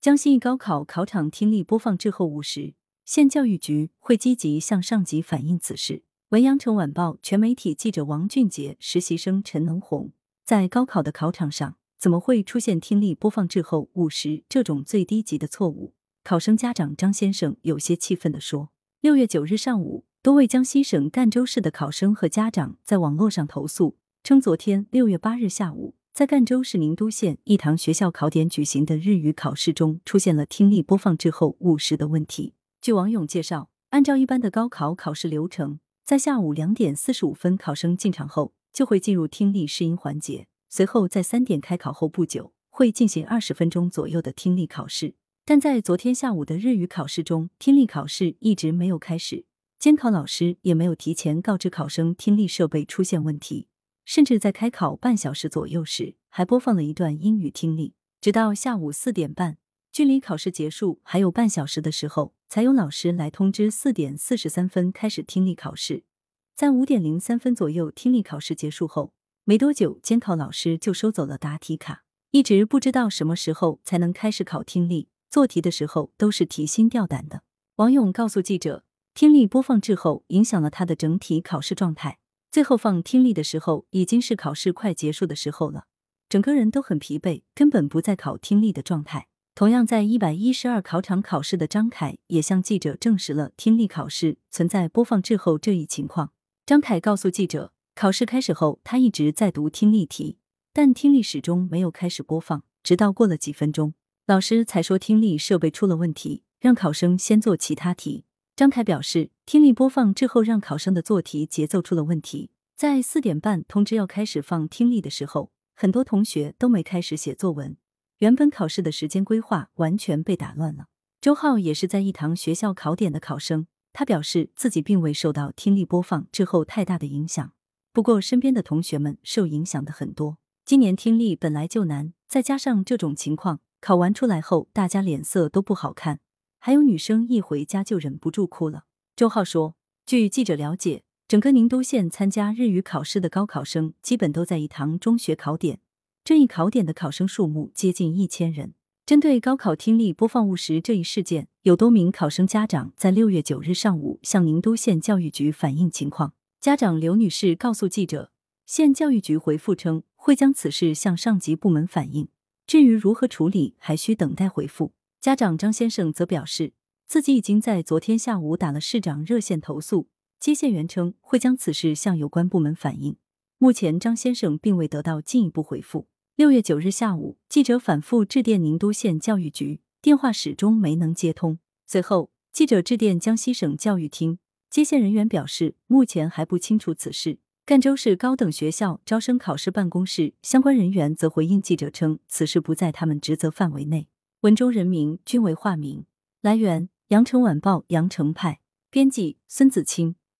江西一高考考场听力播放滞后五十，县教育局会积极向上级反映此事。文阳城晚报全媒体记者王俊杰，实习生陈能红，在高考的考场上，怎么会出现听力播放滞后五十这种最低级的错误？考生家长张先生有些气愤地说：“六月九日上午，多位江西省赣州市的考生和家长在网络上投诉，称昨天六月八日下午，在赣州市宁都县一堂学校考点举行的日语考试中，出现了听力播放滞后误时的问题。据网友介绍，按照一般的高考考试流程，在下午两点四十五分考生进场后，就会进入听力试音环节，随后在三点开考后不久，会进行二十分钟左右的听力考试。”但在昨天下午的日语考试中，听力考试一直没有开始，监考老师也没有提前告知考生听力设备出现问题，甚至在开考半小时左右时，还播放了一段英语听力。直到下午四点半，距离考试结束还有半小时的时候，才有老师来通知四点四十三分开始听力考试。在五点零三分左右，听力考试结束后没多久，监考老师就收走了答题卡，一直不知道什么时候才能开始考听力。做题的时候都是提心吊胆的。王勇告诉记者，听力播放滞后影响了他的整体考试状态。最后放听力的时候，已经是考试快结束的时候了，整个人都很疲惫，根本不在考听力的状态。同样在一百一十二考场考试的张凯也向记者证实了听力考试存在播放滞后这一情况。张凯告诉记者，考试开始后，他一直在读听力题，但听力始终没有开始播放，直到过了几分钟。老师才说听力设备出了问题，让考生先做其他题。张凯表示，听力播放滞后让考生的做题节奏出了问题。在四点半通知要开始放听力的时候，很多同学都没开始写作文，原本考试的时间规划完全被打乱了。周浩也是在一堂学校考点的考生，他表示自己并未受到听力播放滞后太大的影响，不过身边的同学们受影响的很多。今年听力本来就难，再加上这种情况。考完出来后，大家脸色都不好看，还有女生一回家就忍不住哭了。周浩说：“据记者了解，整个宁都县参加日语考试的高考生基本都在一堂中学考点，这一考点的考生数目接近一千人。针对高考听力播放误时这一事件，有多名考生家长在六月九日上午向宁都县教育局反映情况。家长刘女士告诉记者，县教育局回复称会将此事向上级部门反映。”至于如何处理，还需等待回复。家长张先生则表示，自己已经在昨天下午打了市长热线投诉，接线员称会将此事向有关部门反映。目前，张先生并未得到进一步回复。六月九日下午，记者反复致电宁都县教育局，电话始终没能接通。随后，记者致电江西省教育厅，接线人员表示，目前还不清楚此事。赣州市高等学校招生考试办公室相关人员则回应记者称，此事不在他们职责范围内。文中人名均为化名。来源：羊城晚报羊城派。编辑：孙子清。